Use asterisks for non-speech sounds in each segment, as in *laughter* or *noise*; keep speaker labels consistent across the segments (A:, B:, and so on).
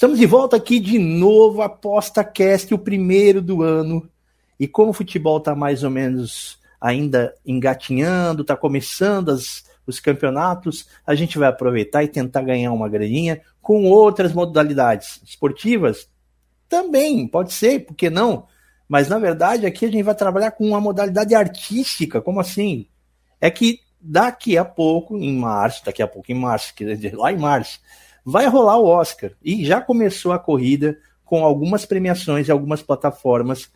A: Estamos de volta aqui de novo, ApostaCast, o primeiro do ano. E como o futebol está mais ou menos ainda engatinhando, está começando as, os campeonatos, a gente vai aproveitar e tentar ganhar uma graninha com outras modalidades esportivas. Também, pode ser, por que não? Mas na verdade aqui a gente vai trabalhar com uma modalidade artística. Como assim? É que daqui a pouco, em março, daqui a pouco em março, quer dizer, lá em março, vai rolar o Oscar. E já começou a corrida com algumas premiações e algumas plataformas.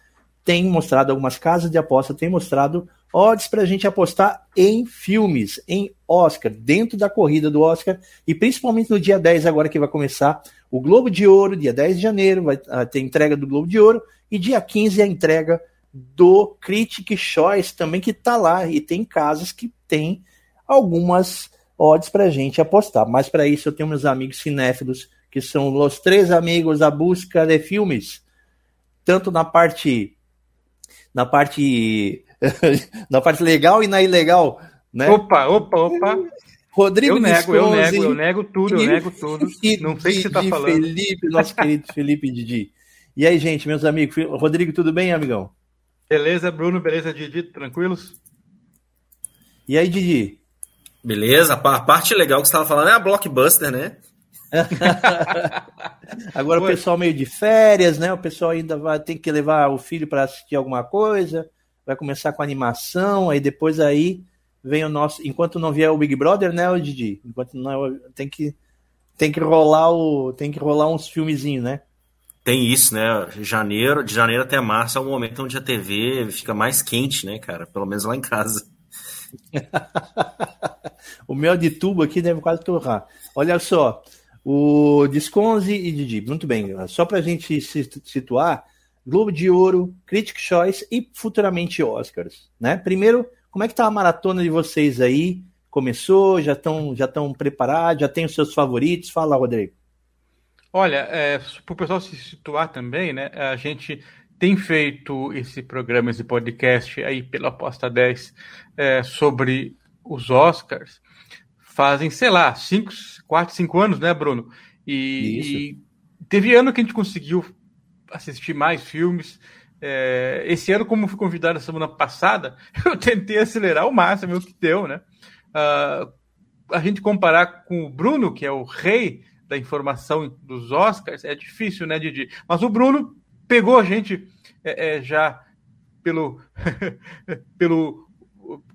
A: Tem mostrado, algumas casas de aposta tem mostrado odds para a gente apostar em filmes, em Oscar, dentro da corrida do Oscar, e principalmente no dia 10, agora que vai começar o Globo de Ouro, dia 10 de janeiro, vai ah, ter entrega do Globo de Ouro, e dia 15 a entrega do Critic Choice também, que está lá, e tem casas que tem algumas odds para a gente apostar. Mas para isso eu tenho meus amigos cinéfilos, que são os três amigos da busca de filmes, tanto na parte na parte *laughs* na parte legal e na ilegal, né?
B: Opa, opa, opa.
A: Rodrigo
B: eu nego, eu nego, eu nego tudo, eu nego tudo.
A: e
B: Não sei o que você tá
A: Didi
B: falando.
A: Felipe, nosso *laughs* querido Felipe Didi. E aí, gente, meus amigos, Rodrigo, tudo bem, amigão?
B: Beleza, Bruno, beleza, Didi, tranquilos?
A: E aí, Didi?
C: Beleza, a pa- a parte legal que você estava falando é a blockbuster, né? *laughs*
A: Agora o
B: Oi.
A: pessoal meio de férias, né? O pessoal ainda vai ter que levar o filho para assistir alguma coisa, vai começar com animação, aí depois aí vem o nosso, enquanto não vier o Big Brother, né, o Didi? Enquanto não tem que tem que rolar o tem que rolar uns filmezinhos, né?
C: Tem isso, né? Janeiro, de janeiro até março é o momento onde a TV fica mais quente, né, cara? Pelo menos lá em casa. *laughs*
A: o mel de tubo aqui deve quase torrar. Olha só, o Disconzi e Didi, muito bem. Só para a gente se situar, Globo de Ouro, Critic Choice e futuramente Oscars, né? Primeiro, como é que tá a maratona de vocês aí? Começou? Já estão já estão preparados? Já tem os seus favoritos? Fala, Rodrigo.
B: Olha, é, para o pessoal se situar também, né? A gente tem feito esse programa, esse podcast aí pela Aposta 10 é, sobre os Oscars. Fazem, sei lá, 5, 4, 5 anos, né, Bruno? E, e teve ano que a gente conseguiu assistir mais filmes. É, esse ano, como fui convidado na semana passada, *laughs* eu tentei acelerar o máximo o que deu, né? Ah, a gente comparar com o Bruno, que é o rei da informação dos Oscars, é difícil, né, Didi? Mas o Bruno pegou a gente é, é, já pelo, *laughs* pelo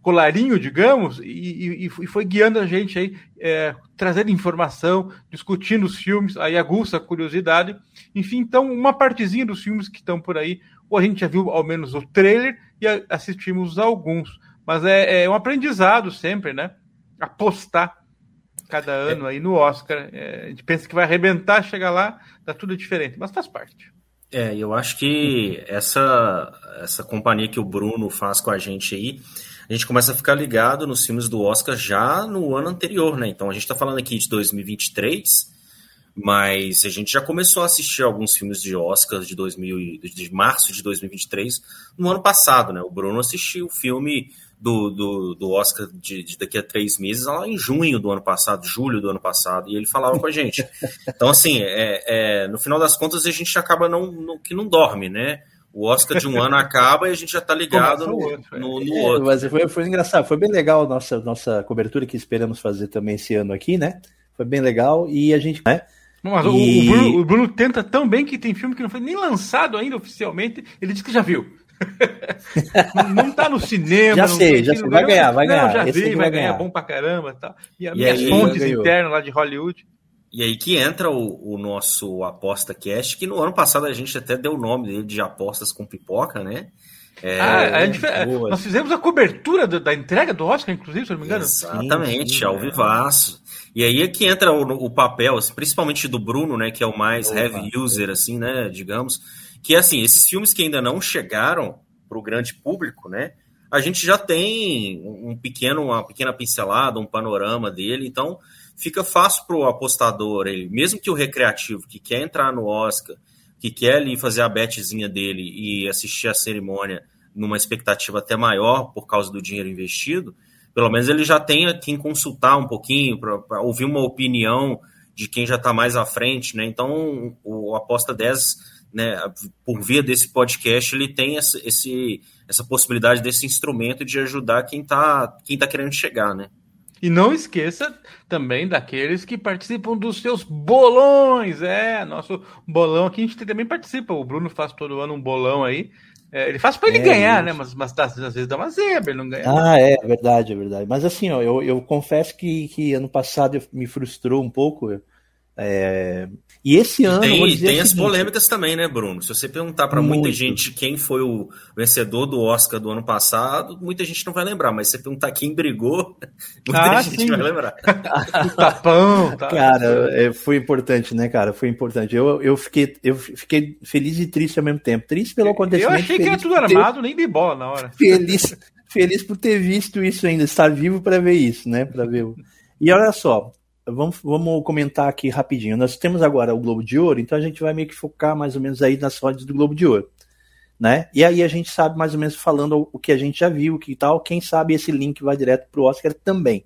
B: colarinho, digamos, e, e- e foi guiando a gente aí, é, trazendo informação, discutindo os filmes, aí aguça a curiosidade. Enfim, então, uma partezinha dos filmes que estão por aí, ou a gente já viu ao menos o trailer e a- assistimos alguns. Mas é, é um aprendizado sempre, né? Apostar cada ano aí no Oscar. É, a gente pensa que vai arrebentar, chega lá, dá tudo diferente, mas faz parte.
C: É, eu acho que essa, essa companhia que o Bruno faz com a gente aí, a gente começa a ficar ligado nos filmes do Oscar já no ano anterior, né? Então a gente tá falando aqui de 2023, mas a gente já começou a assistir alguns filmes de Oscar de, 2000, e- de março de 2023 no ano passado, né? O Bruno assistiu o filme do, do, do Oscar de, de daqui a três meses lá em junho do ano passado, julho do ano passado, e ele falava com a gente. *laughs* Então, assim, é, é, no final das contas, a gente acaba não, não- que não dorme, né? O Oscar de um ano acaba e a gente já tá ligado no,
B: outro, é.
C: no, no
A: É,
C: outro.
A: mas foi, foi engraçado, foi bem legal a nossa, nossa cobertura que esperamos fazer também esse ano aqui, né? Foi bem legal e a gente, né?
B: Mas o-
A: E-
B: o, Bruno, o Bruno tenta tão bem que tem filme que não foi nem lançado ainda oficialmente, ele diz que já viu. Não, não tá no cinema.
A: Já
B: não
A: sei, já sei, vai ganhar, vai
B: Não,
A: ganhar,
B: já
A: esse
B: vi, vai
A: vai
B: ganhar,
A: ganhar.
B: bom pra caramba. Tá. E as
C: E
B: minhas
C: aí,
B: fontes internas lá de Hollywood.
C: E aí que entra o, o nosso Aposta Cast, que no ano passado a gente até deu o nome dele de Apostas com Pipoca, né? É,
B: Ah, a gente
A: boa.
B: nós fizemos a cobertura da, da entrega do Oscar, inclusive, se eu não me engano.
C: Exatamente,
A: Sim, sim,
C: ao
A: é.
C: vivaço. E aí é que entra o, o papel, assim, principalmente do Bruno, né, que é o mais Opa, heavy user, assim, né, digamos, que assim, esses filmes que ainda não chegaram para o grande público, né, a gente já tem um pequeno, uma pequena pincelada, um panorama dele, então fica fácil para o apostador, ele, mesmo que o recreativo que quer entrar no Oscar, que quer ali fazer a betzinha dele e assistir a cerimônia numa expectativa até maior por causa do dinheiro investido, pelo menos ele já tem quem consultar um pouquinho, para ouvir uma opinião de quem já está mais à frente, né? Então, o Aposta 10, né, por via desse podcast, ele tem esse, esse essa possibilidade desse instrumento de ajudar quem está quem tá querendo chegar, né?
B: E não esqueça também daqueles que participam dos seus bolões. É, nosso bolão aqui a gente também participa. O Bruno faz todo ano um bolão aí. É, ele faz para ele é, ganhar, né? Mas, mas às vezes dá uma zebra, ele não ganha.
A: Ah, é, verdade, é verdade. Mas assim, ó, eu, eu confesso que, que ano passado me frustrou um pouco. É, e esse ano.
C: Tem, tem as polêmicas também, né, Bruno? Se você perguntar para muita gente quem foi o vencedor do Oscar do ano passado, muita gente não vai lembrar, mas se você perguntar quem brigou, *laughs* muita ah, gente sim. vai lembrar. *laughs*
A: tapão, tá. Cara, é, foi importante, né, cara? Foi importante. Eu, eu, fiquei, eu fiquei feliz e triste ao mesmo tempo. Triste pelo acontecimento.
B: Eu achei que era tudo armado, ter... nem de bola na hora.
A: Feliz, feliz por ter visto isso ainda, estar vivo para ver isso, né? Para ver. E olha só, vamos, vamos comentar aqui rapidinho. Nós temos agora o Globo de Ouro, então a gente vai meio que focar mais ou menos aí nas rodas do Globo de Ouro. Né? E aí a gente sabe mais ou menos falando o que a gente já viu, que tal, quem sabe esse link vai direto para o Oscar também.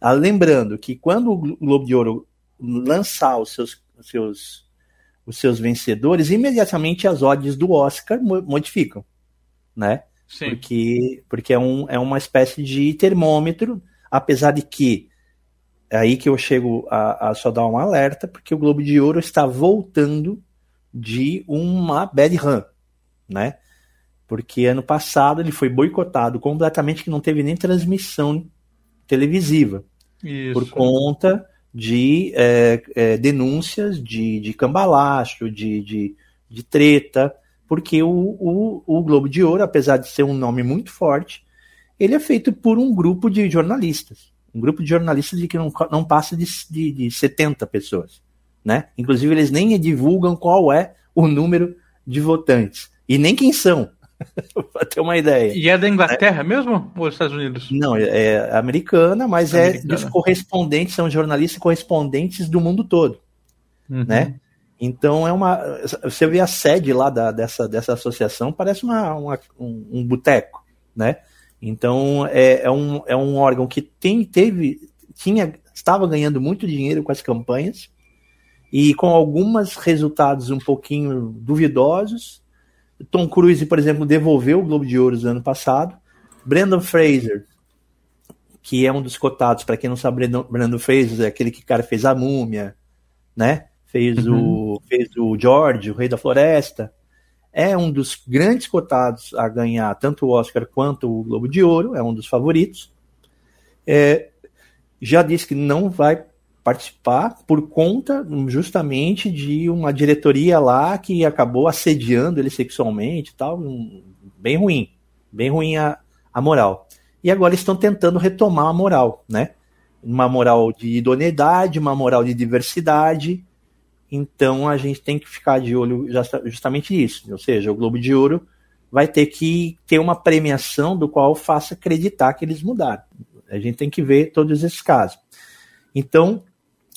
A: Ah, lembrando que quando o Globo de Ouro lançar os seus, os seus, os seus vencedores, imediatamente as odds do Oscar modificam, né? Sim. Porque, porque é, um, é uma espécie de termômetro, apesar de que é aí que eu chego a, a, só dar um alerta, porque o Globo de Ouro está voltando de uma bad run, né? Porque ano passado ele foi boicotado completamente, que não teve nem transmissão televisiva. Isso. Por conta de é, é, denúncias de, de cambalacho, de, de, de treta, porque o, o, o Globo de Ouro, apesar de ser um nome muito forte, ele é feito por um grupo de jornalistas um grupo de jornalistas de que não, não passa de, de, de 70 pessoas. Né? Inclusive, eles nem divulgam qual é o número de votantes. E nem quem são. *laughs* para ter uma ideia.
B: E é da Inglaterra é. mesmo ou dos Estados Unidos?
A: Não, é, é americana, mas é americana. é dos correspondentes, são jornalistas correspondentes do mundo todo. Uhum. Né? Então é uma. Você vê a sede lá da, dessa, dessa associação, parece uma, uma um, um boteco, né? Então é, é, um, é um órgão que tem, teve, tinha, estava ganhando muito dinheiro com as campanhas e com alguns resultados um pouquinho duvidosos. Tom Cruise, por exemplo, devolveu o Globo de Ouro no ano passado. Brandon Fraser, que é um dos cotados, para quem não sabe, Brandon Fraser é aquele que cara fez a Múmia, né? Fez uhum. o fez o George, o Rei da Floresta é um dos grandes cotados a ganhar tanto o Oscar quanto o Globo de Ouro, é um dos favoritos. É, já disse que não vai participar por conta justamente de uma diretoria lá que acabou assediando ele sexualmente e tal, um, bem ruim, bem ruim a, a moral. E agora estão tentando retomar a moral, né? Uma moral de idoneidade, uma moral de diversidade, então a gente tem que ficar de olho justamente nisso. Ou seja, o Globo de Ouro vai ter que ter uma premiação do qual faça acreditar que eles mudaram. A gente tem que ver todos esses casos. Então,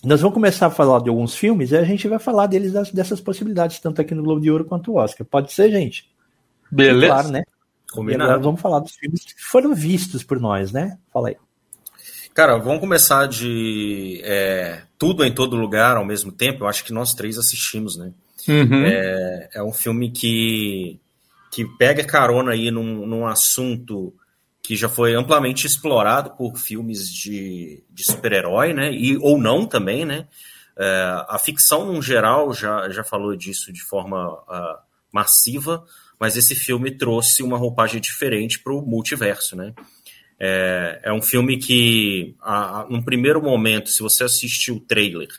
A: nós vamos começar a falar de alguns filmes e a gente vai falar deles dessas possibilidades, tanto aqui no Globo de Ouro quanto o Oscar. Pode ser, gente?
B: Beleza. claro, né?
A: Combinado. E agora vamos falar dos filmes que foram vistos por nós, né? Fala aí.
C: Cara, vamos começar de é, tudo em todo lugar ao mesmo tempo. Eu acho que nós três assistimos, né? Uhum. É, é, um filme que, que pega carona aí num, num assunto que já foi amplamente explorado por filmes de, de super-herói, né? E, ou não também, né? É, a ficção, no geral, já, já falou disso de forma uh, massiva, mas esse filme trouxe uma roupagem diferente para o multiverso, né? É, é um filme que, a, a, num primeiro momento, se você assistiu o trailer,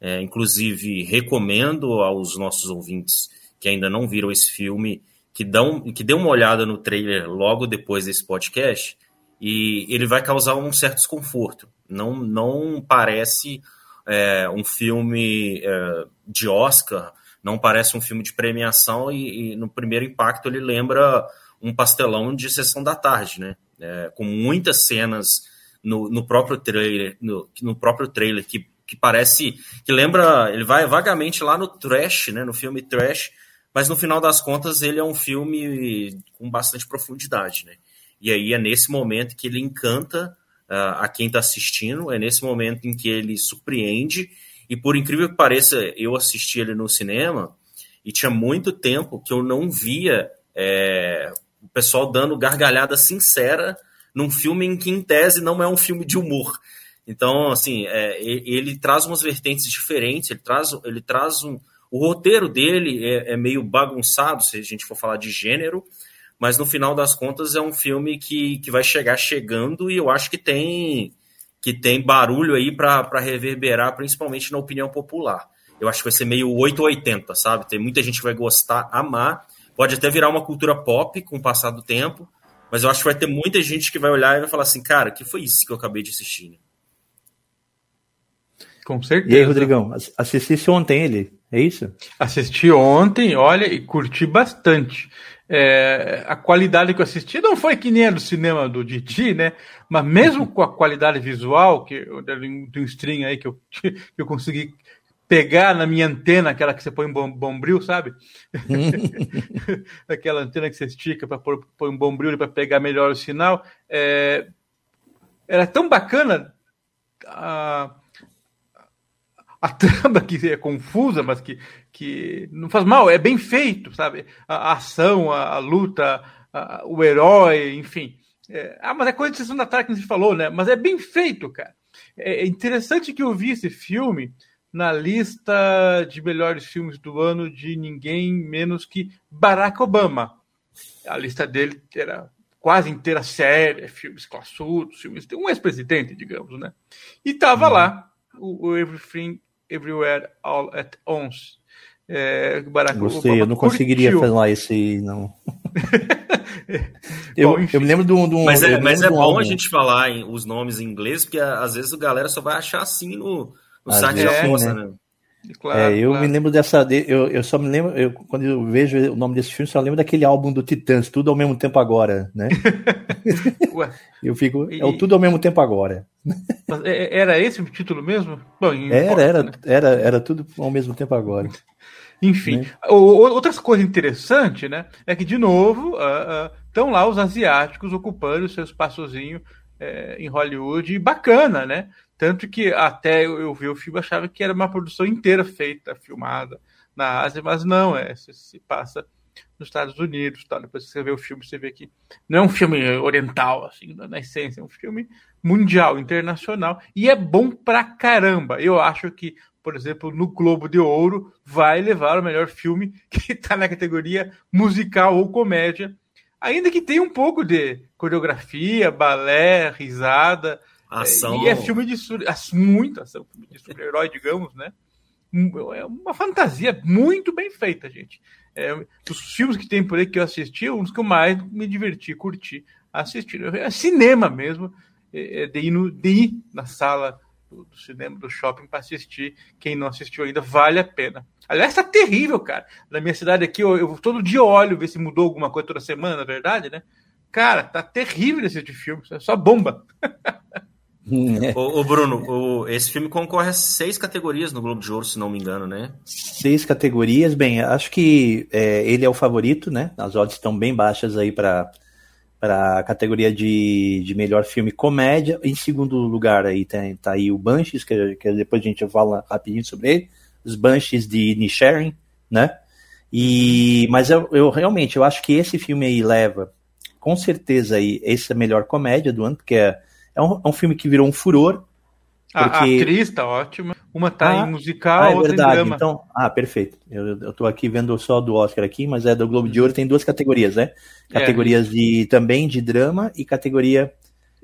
C: é, inclusive recomendo aos nossos ouvintes que ainda não viram esse filme, que, dão, que dê uma olhada no trailer logo depois desse podcast e ele vai causar um certo desconforto. Não, não parece é, um filme é, de Oscar, não parece um filme de premiação, e, e, no primeiro impacto ele lembra um pastelão de sessão da tarde, né? É, com muitas cenas no, no próprio trailer, no, no próprio trailer que, que parece que lembra, ele vai vagamente lá no trash, né? No filme trash, mas no final das contas ele é um filme com bastante profundidade, né? E aí é nesse momento que ele encanta uh, a quem está assistindo, é nesse momento em que ele surpreende. E por incrível que pareça, eu assisti ele no cinema e tinha muito tempo que eu não via é, o pessoal dando gargalhada sincera num filme em que, em tese, não é um filme de humor. Então, assim, é, ele traz umas vertentes diferentes, ele traz, ele traz um. O roteiro dele é, é meio bagunçado, se a gente for falar de gênero, mas no final das contas é um filme que, que vai chegar chegando e eu acho que tem que tem barulho aí para reverberar, principalmente na opinião popular. Eu acho que vai ser meio 880, sabe? Tem muita gente que vai gostar, amar, pode até virar uma cultura pop com o passar do tempo, mas eu acho que vai ter muita gente que vai olhar e vai falar assim, cara, que foi isso que eu acabei de assistir? Né?
A: Com certeza. E aí, Rodrigão, assistisse ontem ele, é isso?
B: Assisti ontem, olha, e curti bastante. É, a qualidade que eu assisti não foi que nem a do cinema do Didi, né? Mas mesmo *laughs* com a qualidade visual, que tem um string aí que eu, *laughs* que eu consegui pegar na minha antena, aquela que você põe um bombril, sabe? *laughs* aquela antena que você estica para pôr, pôr um bombril para pegar melhor o sinal. É, era tão bacana a, a trama que é confusa, mas que, que não faz mal, é bem feito, sabe? A, a ação, a, a luta, a, o herói, enfim. É, ah, mas é coisa de sessão da tarde que a gente falou, né? Mas é bem feito, cara. É, é interessante que eu vi esse filme na lista de melhores filmes do ano de ninguém menos que Barack Obama. A lista dele era quase inteira séria, filmes classudos, filmes de um ex-presidente, digamos, né? E tava uhum. lá o, o Everything Everywhere All at Once.
A: É, Barack Gostei, eu não conseguiria falar esse não. *laughs* eu, bom, eu me lembro de um. De um
C: mas é, mas é bom álbum. a gente falar em, os nomes em inglês, porque às vezes a galera só vai achar assim no, no site da força,
A: né? né? Claro, é, eu claro. me lembro dessa. Eu, eu só me lembro, eu, quando eu vejo o nome desse filme, só lembro daquele álbum do Titãs, Tudo ao mesmo tempo agora, né? *laughs* eu fico. É o Tudo ao mesmo tempo agora.
B: É, é, era esse o título mesmo?
A: Bom, era, era, né? era, era tudo ao mesmo tempo agora. *laughs*
B: Enfim, né? outras coisas interessantes, né? É que, de novo, estão uh, uh, lá os asiáticos ocupando o seu espaçozinho uh, em Hollywood, bacana, né? Tanto que até eu, eu vi o filme achava que era uma produção inteira feita, filmada na Ásia, mas não, é, se, se passa nos Estados Unidos, tá? Depois você vê o filme, você vê que não é um filme oriental, assim, na essência, é um filme mundial, internacional, e é bom pra caramba. Eu acho que, por exemplo, no Globo de Ouro vai levar o melhor filme *laughs* que está na categoria musical ou comédia, ainda que tenha um pouco de coreografia, balé, risada, Ação. E é filme de muito ação, filme de super-herói, digamos, né? É uma fantasia muito bem feita, gente. É, dos filmes que tem por aí que eu assisti, um dos que eu mais me diverti, curti assistir. É cinema mesmo, é, é de, ir no, de ir na sala do, do cinema, do shopping para assistir. Quem não assistiu ainda, vale a pena. Aliás, tá terrível, cara. Na minha cidade aqui, eu, eu todo dia olho, ver se mudou alguma coisa toda semana, na verdade, né? Cara, tá terrível esse tipo filme, é só bomba. *laughs*
C: o, o, Bruno, o, esse filme concorre a seis categorias no Globo de Ouro, se não me engano, né?
A: Seis categorias, bem, acho que é, ele é o favorito, né? As odds estão bem baixas aí para para a categoria de, de melhor filme comédia. Em segundo lugar aí tem tá aí o Banshees, que, que depois a gente fala rapidinho sobre ele. Os Banshees de Nisharing, né? E mas eu, eu realmente eu acho que esse filme aí leva com certeza aí essa melhor comédia do ano, porque é é um, é um filme que virou um furor.
B: Porque... A, atriz tá ótima. Uma tá ah, em musical, ah, é outra verdade. em drama.
A: Então, ah, perfeito. Eu, eu tô aqui vendo só do Oscar aqui, mas é do Globo de Ouro, tem duas categorias, né? É. Categorias é. de também de drama e categoria.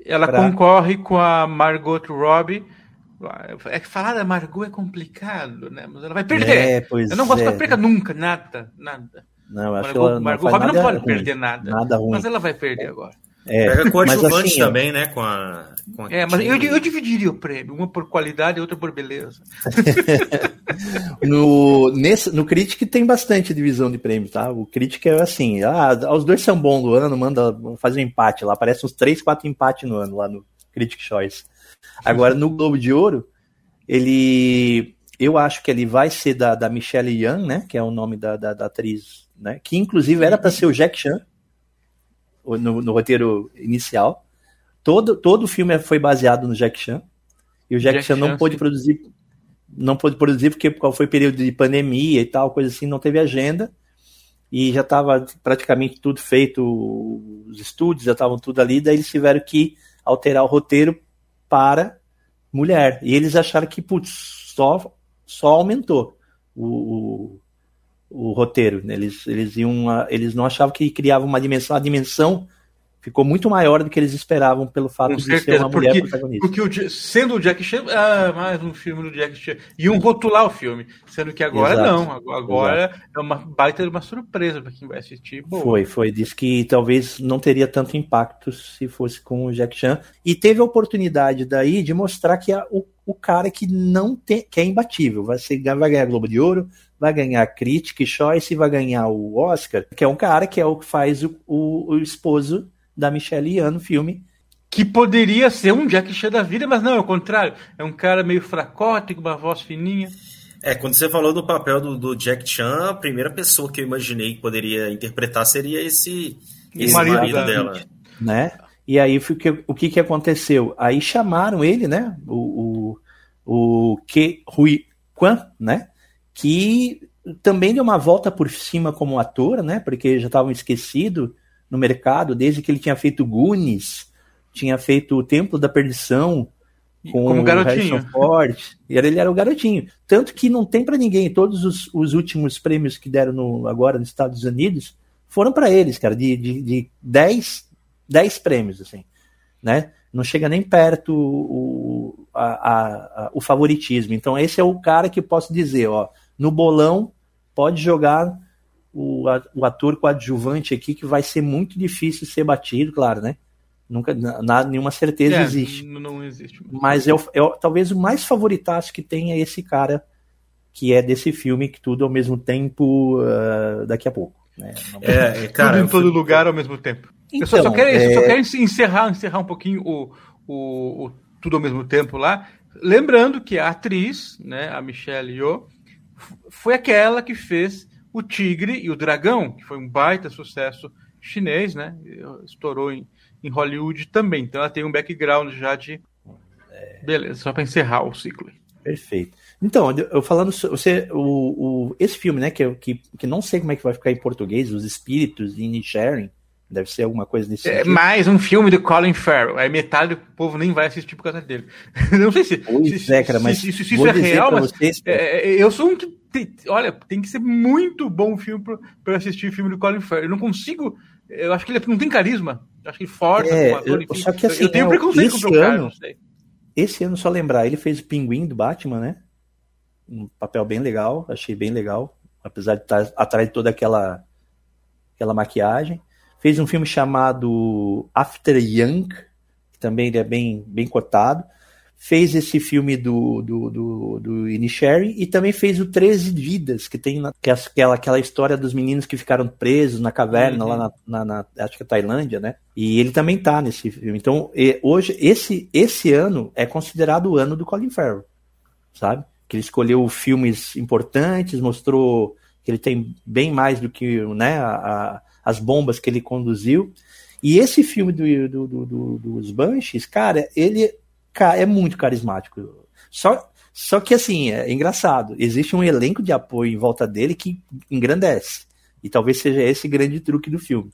B: Ela pra... concorre com a Margot Robbie. É que falar da Margot é complicado, né? Mas ela vai perder. É, pois eu não gosto é. que ela perca nunca, nada, nada.
A: Não, acho Margot, que ela
B: Margot Robbie não pode ruim, perder nada. Nada ruim. Mas ela vai perder agora.
C: É, Pega coadjuvante assim, também, né? Com a, com a
B: é, mas eu, eu, dividiria o prêmio, uma por qualidade e outra por beleza. *laughs* *laughs*
A: no, nesse, no Critic tem bastante divisão de prêmios, tá? O Critic é assim, ah, os dois são bons no ano, manda fazer um empate lá, parece uns 3, 4 empates no ano lá no Critic Choice. Agora, no Globo de Ouro, ele. Eu acho que ele vai ser da, da Michelle Young, né? Que é o nome da, da, da atriz, né? Que inclusive era para ser o Jack Chan no, no, roteiro inicial. Todo, todo o filme foi baseado no Jack Chan. E o Jack, Jack Chan não pôde produzir. Não pôde produzir porque foi período de pandemia e tal, coisa assim, não teve agenda. E já estava praticamente tudo feito, os estúdios já estavam tudo ali, daí eles tiveram que alterar o roteiro para mulher. E eles acharam que, putz, só, só aumentou o, o, o roteiro. Né? Eles, eles, iam, eles não achavam que criava uma dimensão, a dimensão ficou muito maior do que eles esperavam pelo fato Com de certeza, ser uma
B: porque,
A: mulher protagonista.
B: Porque o, sendo o Jack Chan, ah, mais um filme do Jack Chan. Iam rotular o filme, sendo que agora Exato. não. Agora Exato. é uma baita de uma surpresa para quem vai assistir.
A: Boa. Foi, foi. Disse que talvez não teria tanto impacto se fosse com o Jack Chan. E teve a oportunidade daí de mostrar que é o, o cara que não tem, que é imbatível. Vai, ser, vai ganhar Globo de Ouro, vai ganhar Critic Choice e vai ganhar o Oscar, que é um cara que é o que faz o, o, o esposo da Michelle Yeoh no filme.
B: Que poderia ser um Jack Chan da vida, mas não, é o contrário. É um cara meio fracote, com uma voz fininha.
C: É, quando você falou do papel do, do, Jack Chan, a primeira pessoa que eu imaginei que poderia interpretar seria esse, esse marido, marido dela.
A: Né? E aí o que, que aconteceu? Aí chamaram ele, né? O, o, o Ke Hui Kwan, né? Que também deu uma volta por cima como ator, né? Porque já estavam esquecido no mercado, desde que ele tinha feito Goonies, tinha feito o Templo da Perdição com Como garotinho. Ford, e ele era o garotinho. Tanto que não tem para ninguém, todos os, os, últimos prêmios que deram no, agora nos Estados Unidos foram para eles, cara, de, de, de 10, 10 prêmios, assim, né? Não chega nem perto o, a, a, a, o favoritismo. Então, esse é o cara que eu posso dizer, ó, no bolão, pode jogar o, o ator coadjuvante aqui que vai ser muito difícil ser batido, claro, né? Nunca, nada, nenhuma certeza é, existe.
B: Não existe.
A: Mas eu, eu, talvez o mais favoritaço que tem é esse cara que é desse filme que tudo ao mesmo tempo uh, daqui a pouco. Né?
B: Não... É, cara, tudo em todo lugar ao mesmo tempo. Então, eu só, só quero, é... só quero encerrar, encerrar um pouquinho o, o, o, tudo ao mesmo tempo lá. Lembrando que a atriz, né, a Michelle Yeoh, foi aquela que fez o Tigre e o Dragão, que foi um baita sucesso chinês, né? Estourou em, em Hollywood também. Então ela tem um background já de. Beleza, só para encerrar o ciclo.
A: Perfeito. Então, eu falando, você, o, o, esse filme, né, que, que, que não sei como é que vai ficar em português, Os Espíritos de Sharing, deve ser alguma coisa desse
B: É mais um filme do Colin Farrell. Aí metade do povo nem vai assistir por causa dele. *laughs* não sei se.
A: Pois
B: se,
A: é, cara, mas
B: se, se, se isso é real, mas. Vocês, é, é, eu sou um que tem, olha, tem que ser muito bom filme para assistir o filme do Colin Farrell. Eu não consigo. Eu acho que ele não tem carisma. Eu acho que ele força
A: é, ator, enfim. Só que assim, eu tenho é, preconceito esse com o ano, cara. Esse ano, só lembrar, ele fez o Pinguim do Batman, né? Um papel bem legal, achei bem legal. Apesar de estar atrás de toda aquela, aquela maquiagem. Fez um filme chamado After Young, que também ele é bem, bem cotado fez esse filme do, do, do, do Inisherin e também fez o 13 Vidas, que tem na, que é aquela, aquela história dos meninos que ficaram presos na caverna uhum. lá na, na, na, acho que é Tailândia, né? E ele também tá nesse filme. Então, e, hoje, esse, esse ano é considerado o ano do Colin Farrell, sabe? Que ele escolheu filmes importantes, mostrou que ele tem bem mais do que né, a, as bombas que ele conduziu. E esse filme do, do, do, do dos Banshees, cara, ele é muito carismático. Só, só que assim, é engraçado. Existe um elenco de apoio em volta dele que engrandece. E talvez seja esse grande truque do filme.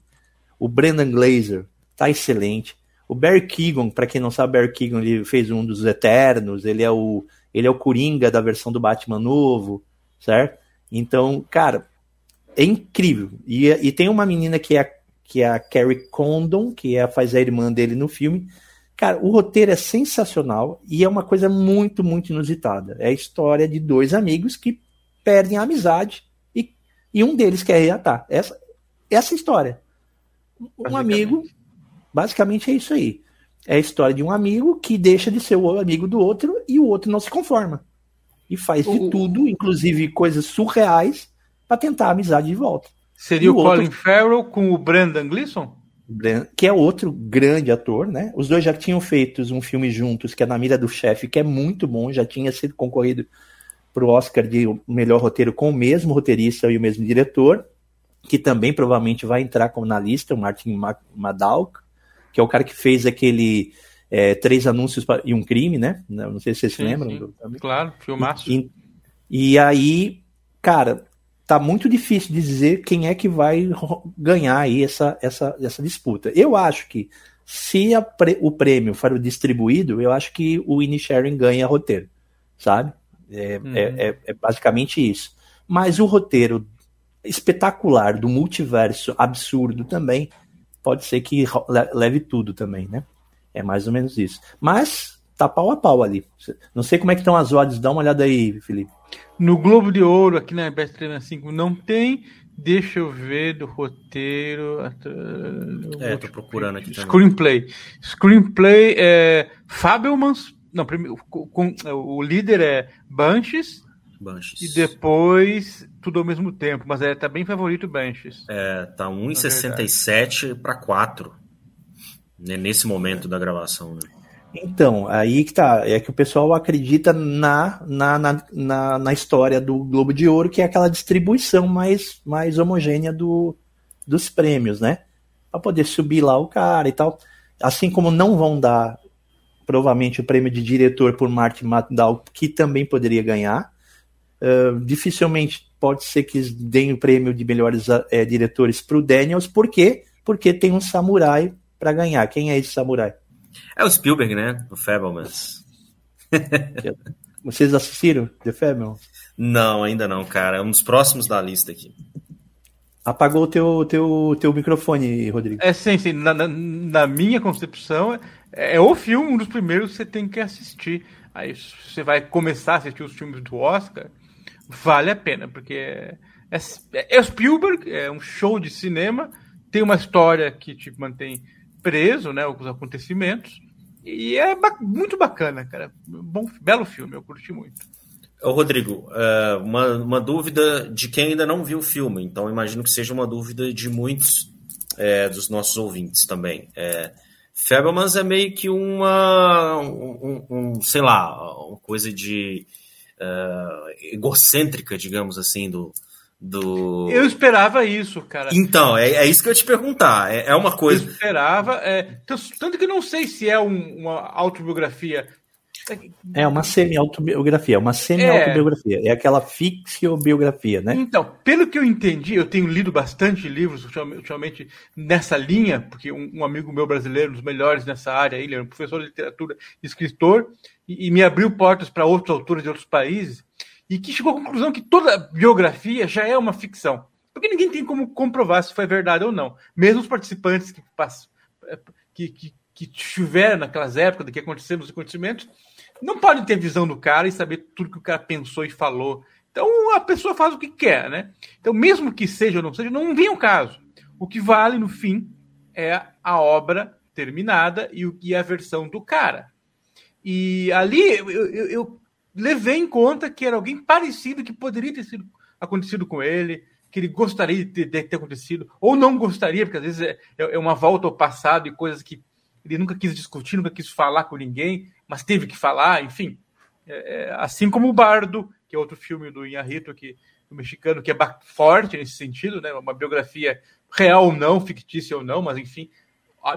A: O Brendan Glazer tá excelente. O Barry Keegan, para quem não sabe, Barry Keegan ele fez um dos Eternos, ele é o ele é o Coringa da versão do Batman novo, certo? Então, cara, é incrível. E, e tem uma menina que é que é a Carrie Condon, que é, faz a irmã dele no filme, Cara, o roteiro é sensacional e é uma coisa muito, muito inusitada. É a história de dois amigos que perdem a amizade e, e um deles quer reatar. Essa, essa história. Um amigo Basicamente é isso aí. É a história de um amigo que deixa de ser o amigo do outro e o outro não se conforma. E faz de tudo, inclusive coisas surreais, para tentar a amizade de volta.
B: Seria o, o Colin outro... Farrell com o Brandon Gleeson?
A: Que é outro grande ator, né? Os dois já tinham feito um filme juntos, que é Na Mira do Chefe, que é muito bom, já tinha sido concorrido para o Oscar de melhor roteiro com o mesmo roteirista e o mesmo diretor, que também provavelmente vai entrar como na lista, o Martin Madalk, que é o cara que fez aquele é, Três Anúncios e um Crime, né? Não sei se vocês sim, se lembram. Sim.
B: Do, claro, filmaço.
A: E, e aí, cara, tá muito difícil dizer quem é que vai ganhar aí essa, essa, essa disputa. Eu acho que se pre, o prêmio for distribuído, eu acho que o Inisharing ganha roteiro, sabe? É, uhum. é, é, é, basicamente isso. Mas o roteiro espetacular do multiverso absurdo também pode ser que leve tudo também, né? É mais ou menos isso. Mas tá pau a pau ali. Não sei como é que estão as odds, dá uma olhada aí, Felipe.
B: No Globo de Ouro, aqui na Best 5, não tem. Deixa eu ver do roteiro.
C: É, tô procurando aqui
B: também. Screenplay. Screenplay é Fabelmans. Não, primeiro, com, o líder é Banshees.
C: Banshees.
B: E depois tudo ao mesmo tempo, mas é tá bem favorito Banshees.
C: É, tá 1,67 para 4 né, nesse momento da gravação, né?
A: Então, aí que tá. É que o pessoal acredita na, na, na, na, na história do Globo de Ouro, que é aquela distribuição mais, mais homogênea do, dos prêmios, né? Pra poder subir lá o cara e tal. Assim como não vão dar, provavelmente, o prêmio de diretor por Martin Matdal, que também poderia ganhar. Uh, dificilmente pode ser que deem o prêmio de melhores uh, diretores pro Daniels, por quê? Porque tem um samurai para ganhar. Quem é esse samurai?
C: É o Spielberg, né? O Fablemans.
A: Vocês assistiram The Fablemans?
C: Não, ainda não, cara. É um dos próximos da lista aqui.
A: Apagou o teu, teu, teu microfone, Rodrigo.
B: É, sim, sim. Na, na, na minha concepção, é, é, o filme, um dos primeiros que você tem que assistir. Aí você vai começar a assistir os filmes do Oscar, vale a pena, porque é, é, é Spielberg, é um show de cinema, tem uma história que te mantém preso, né, os acontecimentos. E é ba muito bacana, cara. Bom, belo filme, eu curti muito.
C: Ô, Rodrigo, é, uma, uma dúvida de quem ainda não viu o filme, então imagino que seja uma dúvida de muitos é, dos nossos ouvintes também. É, é meio que uma, um, um, sei lá, uma coisa de uh, egocêntrica, digamos assim, do, do.
B: Eu esperava isso, cara.
C: Então, é, é isso que eu ia te perguntar. É, é uma coisa.
B: Eu esperava. É, tanto que não sei se é um, uma autobiografia.
A: É uma semi-autobiografia, uma semi-autobiografia. É. é aquela ficcionbiografia, né?
B: Então, pelo que eu entendi, eu tenho lido bastante livros ultimamente nessa linha, porque um, um amigo meu brasileiro, um dos melhores nessa área, ele é um professor de literatura, escritor, e, e me abriu portas para outros autores de outros países e que chegou à conclusão que toda biografia já é uma ficção. Porque ninguém tem como comprovar se foi verdade ou não. Mesmo os participantes que, que, que, que tiveram naquelas épocas, do que aconteceram nos acontecimentos, não podem ter visão do cara e saber tudo que o cara pensou e falou. Então a pessoa faz o que quer, né? Então, mesmo que seja ou não seja, não vem o caso. O que vale no fim é a obra terminada e, o, e a versão do cara. E ali eu, eu levei em conta que era alguém parecido que poderia ter sido acontecido com ele, que ele gostaria de ter, acontecido, ou não gostaria, porque às vezes é, é, uma volta ao passado e coisas que ele nunca quis discutir, nunca quis falar com ninguém, mas teve que falar, enfim. É, é, assim como o Bardo, que é outro filme do Inharrito, que do mexicano, que é forte nesse sentido, né? Uma biografia real ou não, fictícia ou não, mas enfim,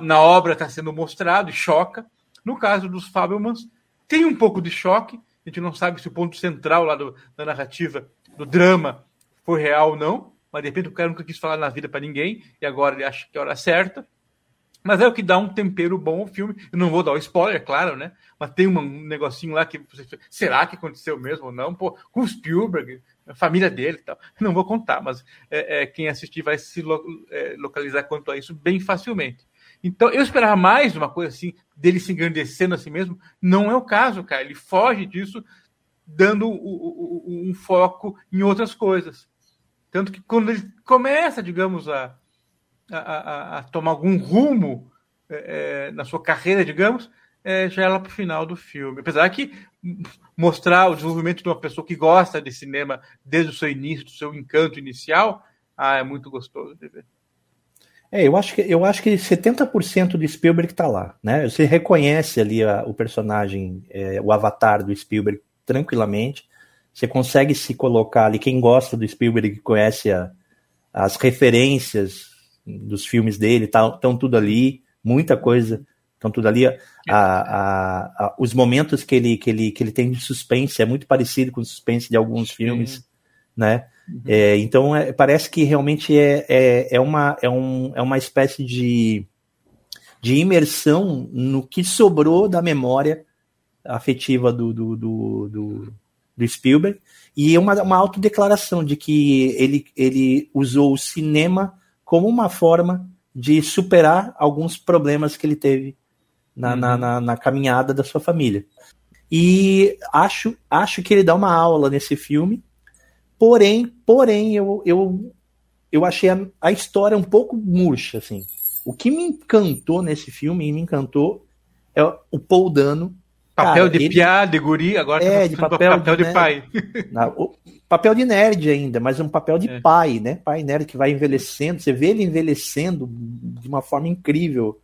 B: na obra está sendo mostrado choca. No caso dos Fabelmans, tem um pouco de choque, a gente não sabe se o ponto central lá do, da narrativa, do drama, foi real ou não. Mas de repente o cara nunca quis falar na vida para ninguém e agora ele acha que é a hora certa. Mas é o que dá um tempero bom ao filme. Eu não vou dar o spoiler, claro, né? Mas tem um negocinho lá que você será que aconteceu mesmo ou não? Pô, com o Spielberg, a família dele e tal. Não vou contar, mas é, é, quem assistir vai se lo, é, localizar quanto a isso bem facilmente. Então, eu esperava mais uma coisa assim, dele se engrandecendo a si mesmo. Não é o caso, cara. Ele foge disso, dando um foco em outras coisas. Tanto que quando ele começa, digamos, a, a, a, tomar algum rumo é, na sua carreira, digamos, é, já é lá para o final do filme. Apesar que mostrar o desenvolvimento de uma pessoa que gosta de cinema desde o seu início, do seu encanto inicial, ah, é muito gostoso de ver.
A: É, eu acho que, eu acho que 70% do Spielberg está lá, né? Você reconhece ali a, o personagem, é, o avatar do Spielberg tranquilamente. Você consegue se colocar ali, quem gosta do Spielberg, conhece a, as referências dos filmes dele, estão tá, tudo ali, muita coisa, estão tudo ali. A, a, os momentos que ele, que, ele, que ele tem de suspense é muito parecido com o suspense de alguns filmes, Sim. né? Uhum. É, então é, parece que realmente é, é, é, uma, é, um, é uma espécie de, de imersão no que sobrou da memória afetiva do, do, do, do, do Spielberg e uma, uma autodeclaração de que ele, ele usou o cinema como uma forma de superar alguns problemas que ele teve na, uhum. na, na, na, caminhada da sua família. E acho, acho que ele dá uma aula nesse filme Porém, porém, eu, eu, eu achei a, a história um pouco murcha, assim. O que me encantou nesse filme, e me encantou, é o Paul Dano.
B: Papel cara, de ele, piá, de guri, agora
A: é, tá de papel, papel de, de pai. O, papel de nerd ainda, mas um papel de é. pai, né? Pai nerd que vai envelhecendo. Você vê ele envelhecendo de uma forma incrível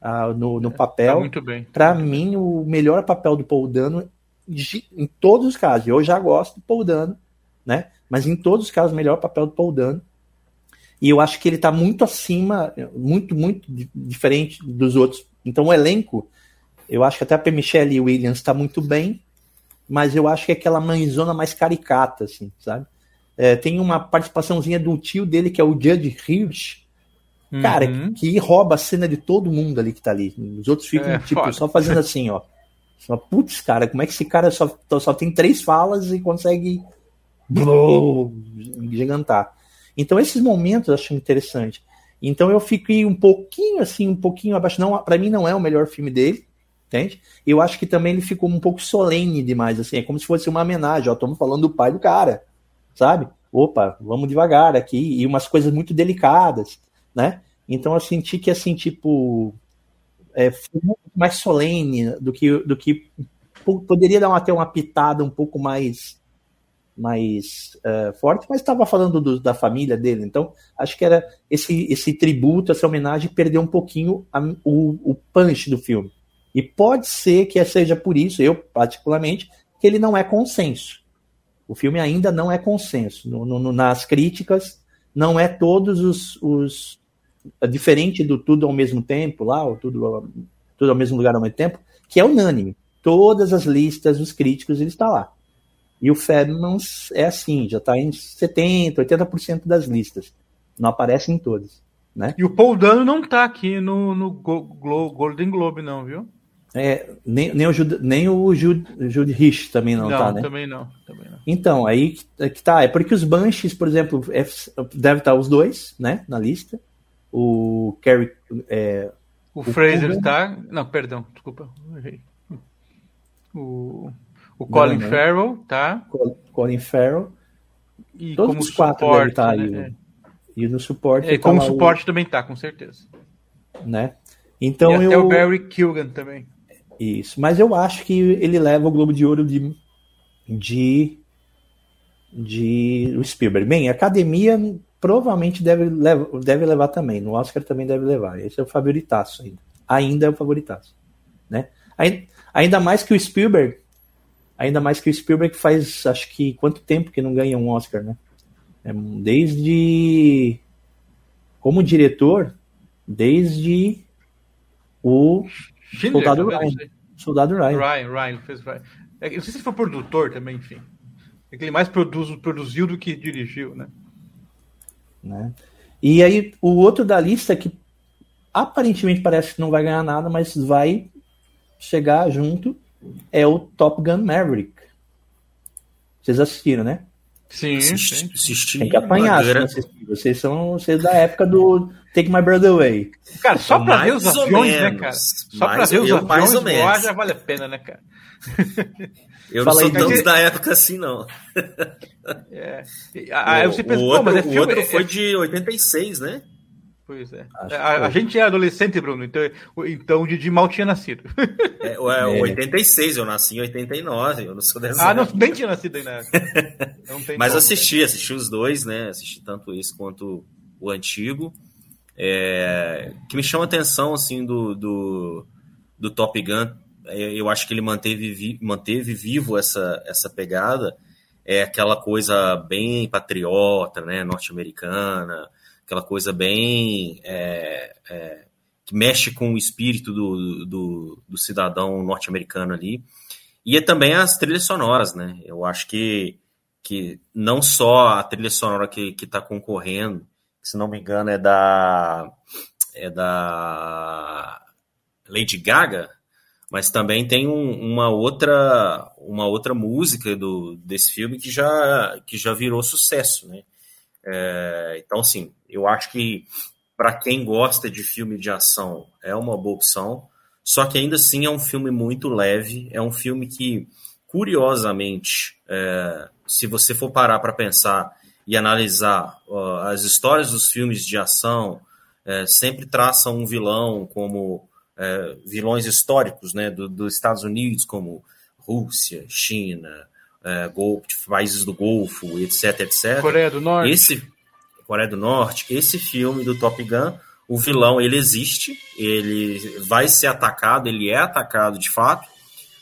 A: uh, no, no é, papel. Tá
B: muito bem.
A: Para mim, o melhor papel do Paul Dano, em todos os casos, eu já gosto do Paul Dano, né? Mas em todos os casos, o melhor papel do Paul Dano. E eu acho que ele está muito acima, muito, muito diferente dos outros. Então o elenco, eu acho que até a Michelle Williams está muito bem, mas eu acho que é aquela mãezona mais caricata, assim, sabe? É, tem uma participaçãozinha do tio dele, que é o Judge Hirsch, uhum. cara, que, que, rouba a cena de todo mundo ali que tá ali. Os outros ficam, é, tipo, foda. só fazendo assim, ó. Putz, cara, como é que esse cara só, só tem três falas e consegue gigantar. Então esses momentos eu acho interessante. Então eu fiquei um pouquinho assim, um pouquinho abaixo. Não, para mim não é o melhor filme dele, entende? Eu acho que também ele ficou um pouco solene demais, assim, é como se fosse uma homenagem. Ó, estamos falando do pai do cara, sabe? Opa, vamos devagar aqui e umas coisas muito delicadas, né? Então eu senti que assim tipo é, foi mais solene do que do que poderia dar uma, até uma pitada um pouco mais mais uh, forte, mas estava falando do, da família dele. Então, acho que era esse, esse tributo, essa homenagem, perdeu um pouquinho a, o, o punch do filme. E pode ser que seja por isso, eu particularmente, que ele não é consenso. O filme ainda não é consenso. No, no, nas críticas, não é todos os, os. Diferente do Tudo ao mesmo tempo, lá, ou tudo, tudo ao mesmo lugar ao mesmo tempo, que é unânime. Todas as listas dos críticos ele está lá. E o Fablemans é assim, já está em 70%, 80% das listas. Não aparece em todas. Né?
B: E o Paul Dano não está aqui no, no Glo Golden Globe, não, viu?
A: É, nem, nem o, Jude, nem o Jude, Jude Rich também não, não tá, né?
B: Também não, também não.
A: Então, aí que, é que tá. É porque os Banshees, por exemplo, é, deve estar os dois, né? Na lista. O Kerry. É,
B: o, o Fraser está. Não, perdão, desculpa. O. O Colin não, Farrell, tá?
A: Colin Farrell.
B: E Todos como os quatro suporte,
A: tá aí. Né? E no suporte.
B: É, como suporte o... também tá, com certeza.
A: Né? Então
B: e
A: até
B: eu... o Barry Kilgan também.
A: Isso. Mas eu acho que ele leva o Globo de Ouro de. de. de o Spielberg. Bem, a academia provavelmente deve, levar, deve levar também. No Oscar também deve levar. Esse é o favoritaço ainda. Ainda é o favoritaço. Né? Ainda mais que o Spielberg Ainda mais que o Spielberg faz, acho que, quanto tempo que não ganha um Oscar, né? É, desde. Como diretor, desde o Schindler, Soldado Ryan. Soldado Ryan.
B: Ryan, Ryan fez Ryan. É, não sei se ele foi produtor também, enfim. É que ele mais produz, produziu do que dirigiu, né?
A: né? E aí, o outro da lista que aparentemente parece que não vai ganhar nada, mas vai chegar junto é o Top Gun Maverick. Vocês assistiram, né?
B: Sim, assisti,
A: assisti Tem que apanhar. Vocês são vocês da época do Take My Brother Away.
B: Cara, só pra ver os aviões, né, cara? Só mais, pra ver os aviões voar já vale a pena, né, cara? *laughs*
C: Eu não sou tanto da época assim, não. *laughs*
B: É. Aí você pensa,
C: o outro, mas é filme, o outro foi de 86, né?
B: Pois é. A, a, gente é adolescente, Bruno, então, então o Didi mal tinha nascido.
C: É, é, 86, eu nasci em 89, eu não sou dessa.
B: Ah, não, nem tinha nascido ainda. *laughs*
C: Mas como, assisti, né? assisti os dois, né? Assisti tanto isso quanto o antigo. É, que me chama a atenção, assim, do, do, do Top Gun, é, eu acho que ele manteve, manteve vivo essa, essa pegada, é aquela coisa bem patriota, né, norte-americana, aquela coisa bem é, é, que mexe com o espírito do, do, do cidadão norte-americano ali. E é também as trilhas sonoras, né? Eu acho que, que não só a trilha sonora que está concorrendo, se não me engano é da é da Lady Gaga, mas também tem um, uma outra uma outra música do, desse filme que já que já virou sucesso, né? É, então, assim, eu acho que para quem gosta de filme de ação é uma boa opção. Só que ainda assim é um filme muito leve, é um filme que, curiosamente, é, se você for parar para pensar e analisar uh, as histórias dos filmes de ação, é, sempre traçam um vilão como é, vilões históricos né, do, dos Estados Unidos, como Rússia, China, é, Gol, países do Golfo, etc, etc.
B: Coreia do Norte.
C: Esse, Coreia do Norte. Esse filme do Top Gun, o vilão ele existe, ele vai ser atacado, ele é atacado de fato,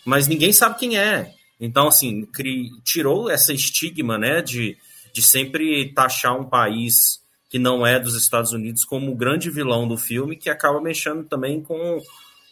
C: mas ninguém sabe quem é. Então, assim, cri, tirou essa estigma, né, de, de sempre taxar um país que não é dos Estados Unidos como o grande vilão do filme, que acaba mexendo também com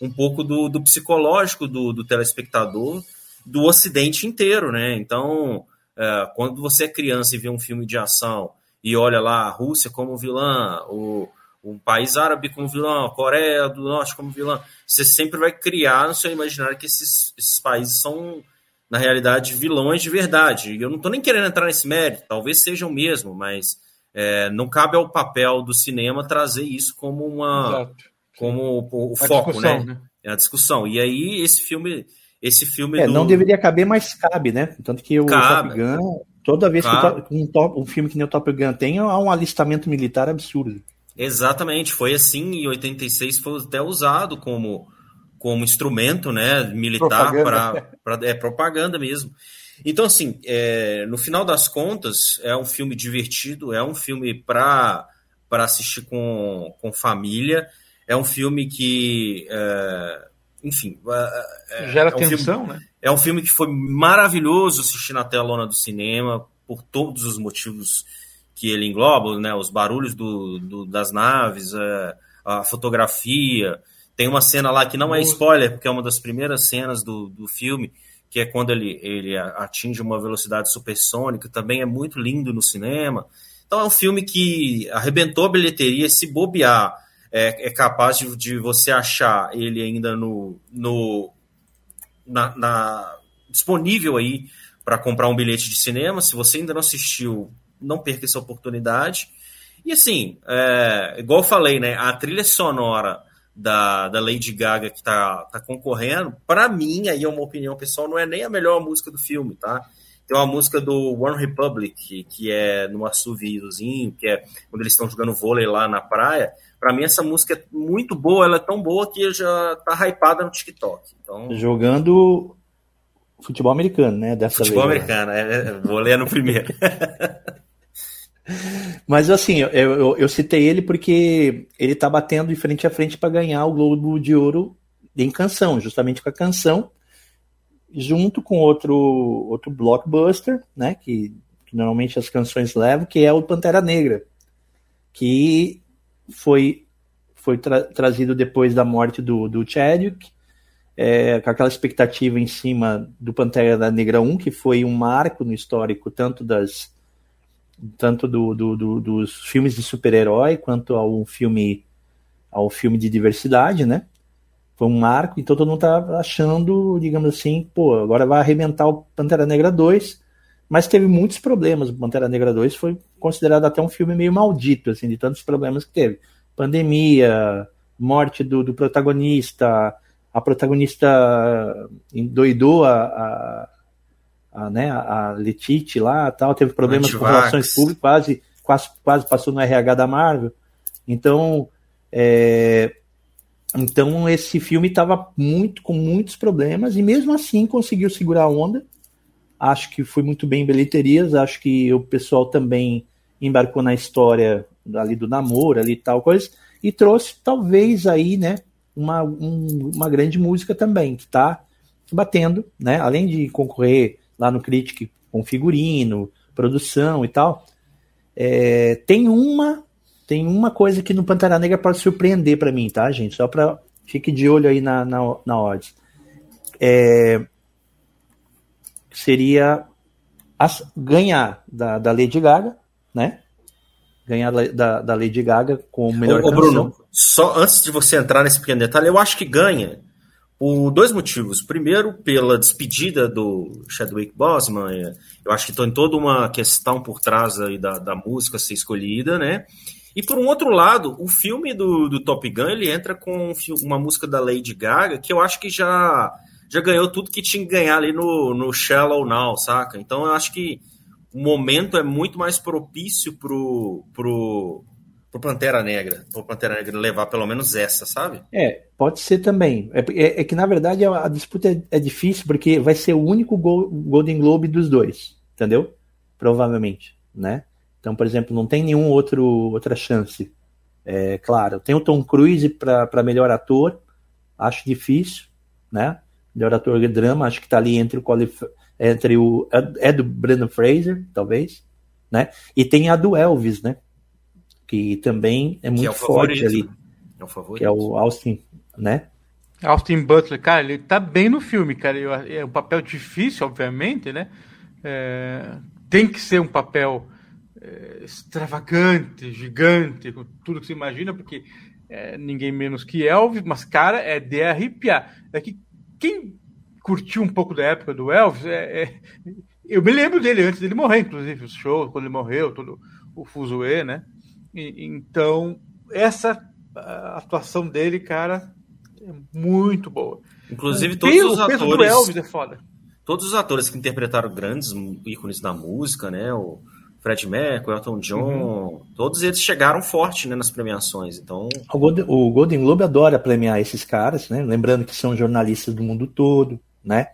C: um pouco do, do psicológico do, do, telespectador do Ocidente inteiro, né? Então, é, quando você é criança e vê um filme de ação e olha lá a Rússia como vilã, o, um país árabe como vilão, a Coreia do Norte como vilã, você sempre vai criar no seu imaginário que esses, esses países são, na realidade, vilões de verdade. Eu não estou nem querendo entrar nesse mérito, talvez sejam mesmo, mas é, não cabe ao papel do cinema trazer isso como uma Exato. como o, o foco, né? né? É a discussão. E aí esse filme esse filme
A: é, do... não deveria caber, mas cabe, né? Tanto que o cabe. Top Gun, toda vez cabe. que um, top, um filme que nem o Top Gun tem, há um alistamento militar absurdo.
C: Exatamente, foi assim em 86 foi até usado como como instrumento, né, militar para é propaganda mesmo. Então, assim, é, no final das contas, é um filme divertido, é um filme para assistir com, com família, é um filme que, é, enfim...
B: É, Gera
C: é um
B: tensão,
C: filme,
B: né?
C: É um filme que foi maravilhoso assistir na telona do cinema, por todos os motivos que ele engloba, né? Os barulhos do, do das naves, é, a fotografia... Tem uma cena lá que não é spoiler, porque é uma das primeiras cenas do, do filme, que é quando ele, ele atinge uma velocidade supersônica, também é muito lindo no cinema. Então é um filme que arrebentou a bilheteria, se bobear, é, é capaz de, de, você achar ele ainda no, no na, na disponível aí para comprar um bilhete de cinema. Se você ainda não assistiu, não perca essa oportunidade. E assim, é, igual eu falei, né, a trilha sonora da, da Lady Gaga que tá, tá concorrendo, para mim, aí é uma opinião pessoal, não é nem a melhor música do filme, tá? Tem uma música do One Republic, que, é no assoviozinho, que é quando eles estão jogando vôlei lá na praia. Para mim, essa música é muito boa, ela é tão boa que já tá hypada no TikTok. Então...
A: Jogando futebol americano, né?
C: Dessa futebol vez, americano, né? é, é, vôlei é no primeiro. *laughs*
A: Mas assim, eu, eu, eu, citei ele porque ele tá batendo de frente a frente para ganhar o Globo de Ouro em canção, justamente com a canção, junto com outro outro blockbuster, né? Que, que normalmente as canções levam, que é o Pantera Negra, que foi foi tra trazido depois da morte do, do Chadwick, é, com aquela expectativa em cima do Pantera Negra 1, que foi um marco no histórico tanto das tanto do, do, do, dos filmes de super-herói quanto ao filme ao filme de diversidade, né? Foi um marco, então todo mundo tá achando, digamos assim, pô, agora vai arrebentar o Pantera Negra 2, mas teve muitos problemas. Pantera Negra 2 foi considerado até um filme meio maldito, assim, de tantos problemas que teve. Pandemia, morte do, do protagonista, a protagonista endoidou a, a a, né, a Letite lá, tal, teve problemas com relações públicas, quase, quase, quase passou no RH da Marvel. Então, é, então esse filme estava muito com muitos problemas e mesmo assim conseguiu segurar a onda. Acho que foi muito bem em bilheterias, acho que o pessoal também embarcou na história ali do namoro, ali tal coisa, e trouxe talvez aí, né, uma, um, uma grande música também, que está batendo, né, além de concorrer lá no Critic com figurino, produção e tal, é, tem uma tem uma coisa que no Pantera Negra pode surpreender para mim, tá, gente? Só para fique de olho aí na, na, na odds. É, seria as, ganhar da, da Lady Gaga, né? Ganhar da, da Lady Gaga com o melhor
C: ô, ô, Bruno, só antes de você entrar nesse pequeno detalhe, eu acho que ganha por dois motivos. Primeiro, pela despedida do Chadwick Boseman. Eu acho que tem toda uma questão por trás aí da, da música ser escolhida, né? E por um outro lado, o filme do, do Top Gun ele entra com uma música da Lady Gaga que eu acho que já já ganhou tudo que tinha que ganhar ali no, no Shallow Now, saca? Então eu acho que o momento é muito mais propício pro, pro, pro Pantera Negra, pro Pantera Negra levar pelo menos essa, sabe?
A: É, pode ser também. É, é, é que na verdade a, a disputa é, é, difícil porque vai ser o único Go, Golden Globe dos dois, entendeu? Provavelmente, né? Então, por exemplo, não tem nenhum outro outra chance. É, claro, tem o Tom Cruise para melhor ator, acho difícil, né? Melhor ator de drama, acho que está ali entre o entre o é, do Brandon Fraser, talvez, né? E tem a do Elvis, né? Que também é muito é forte ali. Né? É o favorito. Que é o Austin, né?
B: Austin Butler, cara, ele tá bem no filme, cara. É um papel difícil, obviamente, né? É, tem que ser um papel é, extravagante, gigante, com tudo que você imagina, porque é ninguém menos que Elvis, mas, cara, é de arrepiar. É que quem curtiu um pouco da época do Elvis, é, é, eu me lembro dele antes dele morrer, inclusive, os shows, quando ele morreu, todo o fuzuê, né? E, então, essa atuação dele, cara, é muito boa.
C: Inclusive, todos os atores. Do Elvis é foda. Todos os atores que interpretaram grandes ícones da música, né? O Fred Mercury, Elton John, uhum. todos eles chegaram forte né, nas premiações. Então,
A: o Golden, o Golden Globe adora premiar esses caras, né? Lembrando que são jornalistas do mundo todo, né?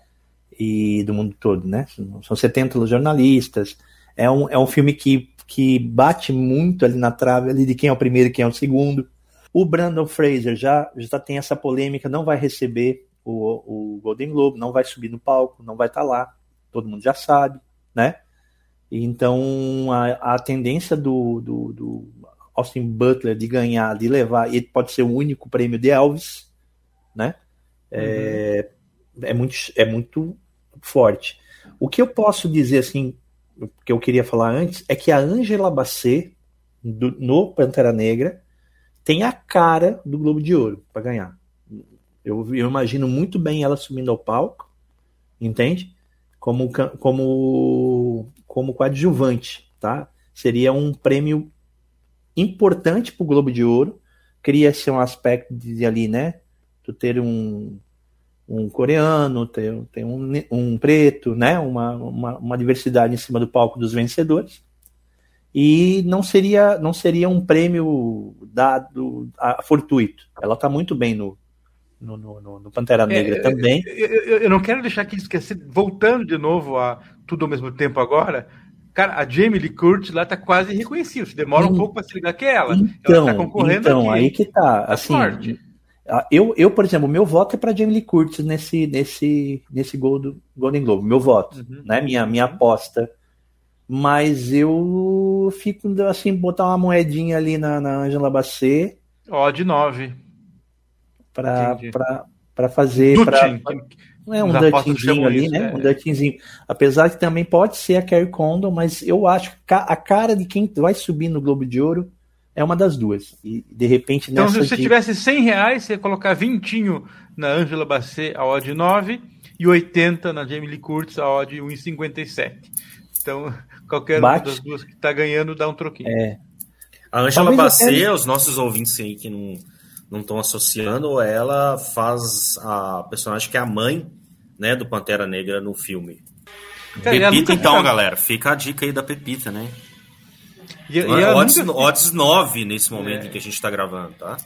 A: E do mundo todo, né? São 70 jornalistas. É um, é um filme que, que bate muito ali na trave ali de quem é o primeiro e quem é o segundo. O Brandon Fraser já, já tem essa polêmica, não vai receber o, o Golden Globe, não vai subir no palco, não vai estar tá lá. Todo mundo já sabe, né? Então, a, a tendência do, do, do, Austin Butler de ganhar, de levar, ele pode ser o único prêmio de Elvis, né? É, uhum. é, muito, é muito forte. O que eu posso dizer, assim, que eu queria falar antes, é que a Angela Bassett, do, no Pantera Negra, tem a cara do Globo de Ouro para ganhar. Eu, eu imagino muito bem ela subindo ao palco, entende? Como, como como coadjuvante, tá? Seria um prêmio importante para o Globo de Ouro. Cria-se um aspecto de ali, né? Tu ter um, um coreano, ter, ter um, um preto, né? Uma, uma, uma diversidade em cima do palco dos vencedores. E não seria, não seria um prêmio dado a, fortuito. Ela está muito bem no, no, no, no, Pantera Negra é, também.
B: Eu, eu, eu, não quero deixar aqui esquecer, voltando de novo a tudo ao mesmo tempo agora. Cara, a Jamie Lee Curtis lá tá quase reconhecida. Demora um pouco para se ligar que é ela.
A: Então, ela tá concorrendo então aqui. aí que tá. tá assim, eu, eu, por exemplo, meu voto é para Jamie Lee Curtis nesse, nesse, nesse Golden, Golden Globe. Meu voto, uhum. né? Minha, minha aposta. Mas eu fico assim, botar uma moedinha ali na, na Angela Bassett.
B: Ó, de 9
A: para fazer. Pra, é um dutinzinho ali, isso, né? É. Um dutinzinho. Apesar que também pode ser a Carrie Condon, mas eu acho que a cara de quem vai subir no Globo de Ouro é uma das duas. E de repente
B: Então, se você de... tivesse 100 reais, você ia colocar 20 na Angela Bassett, a odd 9, e 80 na Jamie Lee Curtis, a odd 1,57. Então, *laughs* qualquer Bate. uma das duas que está ganhando dá um troquinho.
C: É. A Angela Bassett, os nossos ouvintes aí que não não estão associando, ela faz a personagem que é a mãe né, do Pantera Negra no filme. É, Pepita, então, galera, fica a dica aí da Pepita, né?
B: E, e
C: É odds,
B: nunca-
C: odds 9 nesse momento
B: É.
C: em que a gente tá gravando, tá?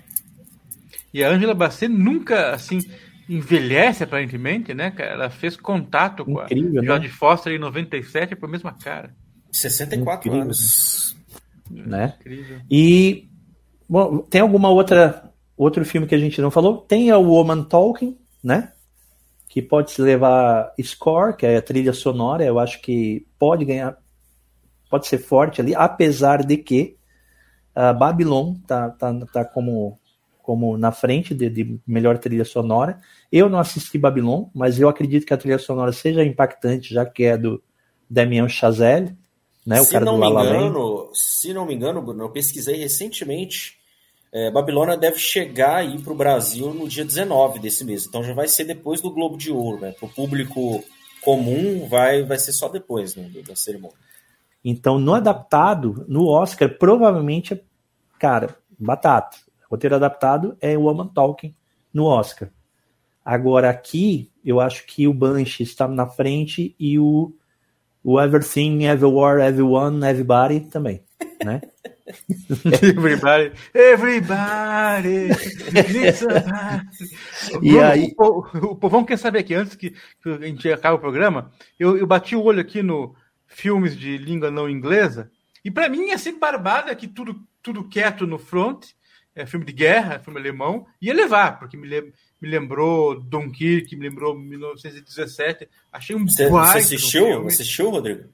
B: E a Angela Bassett nunca, assim, envelhece aparentemente, né, cara? Ela fez contato com
A: Incrível,
B: a
A: né?
B: Jodie Foster em 97 com a mesma cara.
C: 64
A: Incrível.
C: anos.
A: né?
B: Incrível.
A: E bom, tem alguma outra outro filme que a gente não falou? Tem a Woman Talking, né? Que pode se levar score, que é a trilha sonora. Eu acho que pode ganhar, pode ser forte ali, apesar de que a Babylon tá, tá, tá como como na frente de, de melhor trilha sonora. Eu não assisti Babylon, mas eu acredito que a trilha sonora seja impactante, já que é do Damien Chazelle, né? O
C: se
A: cara
C: não
A: do
C: me
A: La
C: engano, se não me engano, Bruno, eu pesquisei recentemente. É, Babilônia deve chegar aí para o Brasil no dia 19 desse mês. Então já vai ser depois do Globo de Ouro, né? Para o público comum vai, vai ser só depois né, da cerimônia.
A: Então, no adaptado, no Oscar, provavelmente, é- cara, batata. Roteiro adaptado é Woman Talking no Oscar. Agora, aqui, eu acho que o Banshee está na frente e o, o Everything, Everywhere, Everyone, Everybody também, né? *laughs*
B: Everybody, everybody.
A: E
B: Bruno,
A: aí-
B: o, po- o povão quer saber aqui, antes que, que a gente acabe o programa, eu, eu bati o olho aqui no filmes de língua não inglesa, e para mim é sempre barbada que tudo, tudo quieto no front, é filme de guerra, é filme alemão, ia levar, porque me, lem- me lembrou Dunkirk, me lembrou 1917, achei um
C: Você, você assistiu?
B: filme.
C: Assistiu, Rodrigo?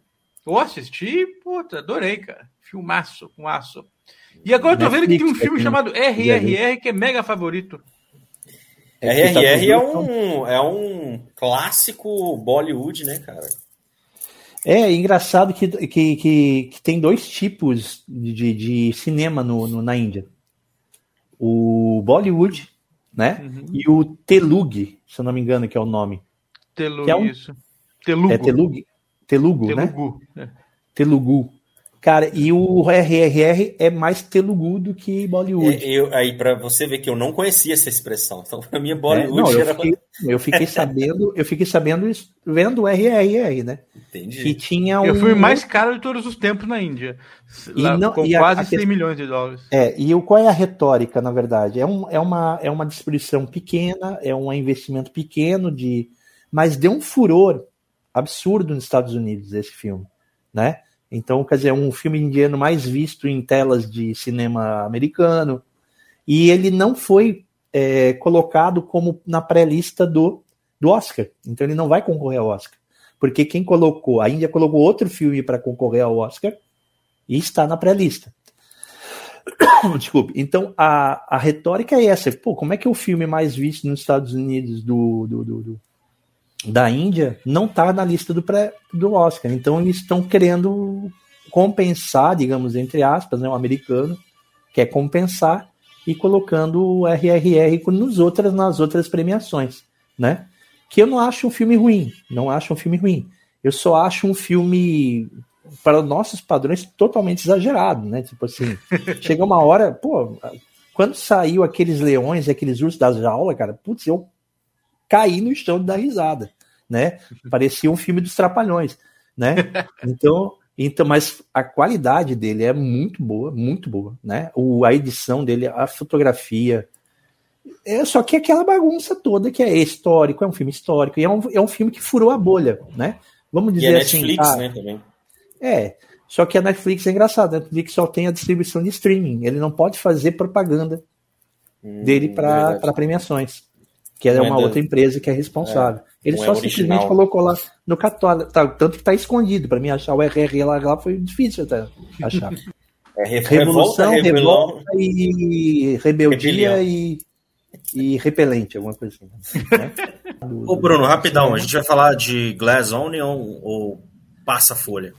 B: Eu assisti, puta, adorei, cara. Filmaço, com aço. E agora eu tô vendo que tem um filme
A: aqui,
B: chamado RRR, que é mega favorito.
A: É
C: RRR é um, é um clássico Bollywood, né, cara?
A: É engraçado que, que, que, que tem dois tipos de, de cinema no, no- na Índia. O Bollywood, né?
B: Uhum.
A: E o Telugu, se eu não me engano, que é o nome.
B: Telugu,
A: é um-
B: isso. Telugu.
A: É Telugu? Telugu, né?
B: Telugu. É.
A: Telugu. Cara, e o RRR é mais Telugu do que Bollywood.
C: É, eu, aí, para você ver que eu não conhecia essa expressão. Então, pra mim,
A: É,
C: Bollywood
A: não, eu
C: era.
A: fiquei, eu fiquei *laughs* sabendo, eu fiquei sabendo isso, vendo o RRR, né?
C: Entendi.
A: Que tinha um.
B: O filme mais caro de todos os tempos na Índia.
A: E
B: Lá,
A: não-
B: com
A: e a-
B: quase
A: a
B: 100
A: questão-
B: milhões de dólares.
A: É, e o, qual é a retórica, na verdade? É, um, é, uma, é uma distribuição pequena, é um investimento pequeno, de, mas deu um furor absurdo nos Estados Unidos esse filme, né? Então, quer dizer, é um filme indiano mais visto em telas de cinema americano, e ele não foi é, colocado como na pré-lista do, do Oscar, então ele não vai concorrer ao Oscar, porque quem colocou, a Índia colocou outro filme para concorrer ao Oscar e está na pré-lista. *coughs* Desculpe. Então, a, a retórica é essa. Pô, como é que o filme mais visto nos Estados Unidos do, do, do- do- da Índia não está na lista do, pré, do Oscar? Então, eles estão querendo compensar, digamos, entre aspas, né, o americano quer compensar e colocando o RRR nos outras, nas outras premiações, né? Que eu não acho um filme ruim, não acho um filme ruim. Eu só acho um filme para nossos padrões totalmente exagerado, né? Tipo assim, *laughs* chega uma hora, pô, quando saiu aqueles leões, aqueles ursos das jaulas, cara, putz, eu caí no chão dar risada, né? Parecia um filme dos trapalhões, né? *laughs* Então, então, mas a qualidade dele é muito boa, muito boa, né? O, a edição dele, a fotografia, é só que aquela bagunça toda que é histórico, é um filme histórico, e é um, é um filme que furou a bolha, né? Vamos
C: E
A: dizer
C: é
A: assim.
C: Netflix,
A: ah,
C: né, também.
A: é, só que a Netflix é engraçada, a Netflix só tem a distribuição de streaming, ele não pode fazer propaganda
C: Hum,
A: dele para
C: verdade.
A: premiações, que é
C: é
A: uma outra empresa que é responsável. ele
C: é
A: só
C: original.
A: simplesmente colocou lá no catálogo, tá, tanto que está escondido, para mim achar o RR lá, lá foi difícil até achar. *laughs*
C: É re-
A: Revolução,
C: revolta,
A: revolta, e rebeldia
C: Rebelião.
A: e, e repelente, alguma coisa assim. Né? Do- *laughs*
C: Ô, Bruno, rapidão, a gente vai falar de Glass Onion ou Passa Folha?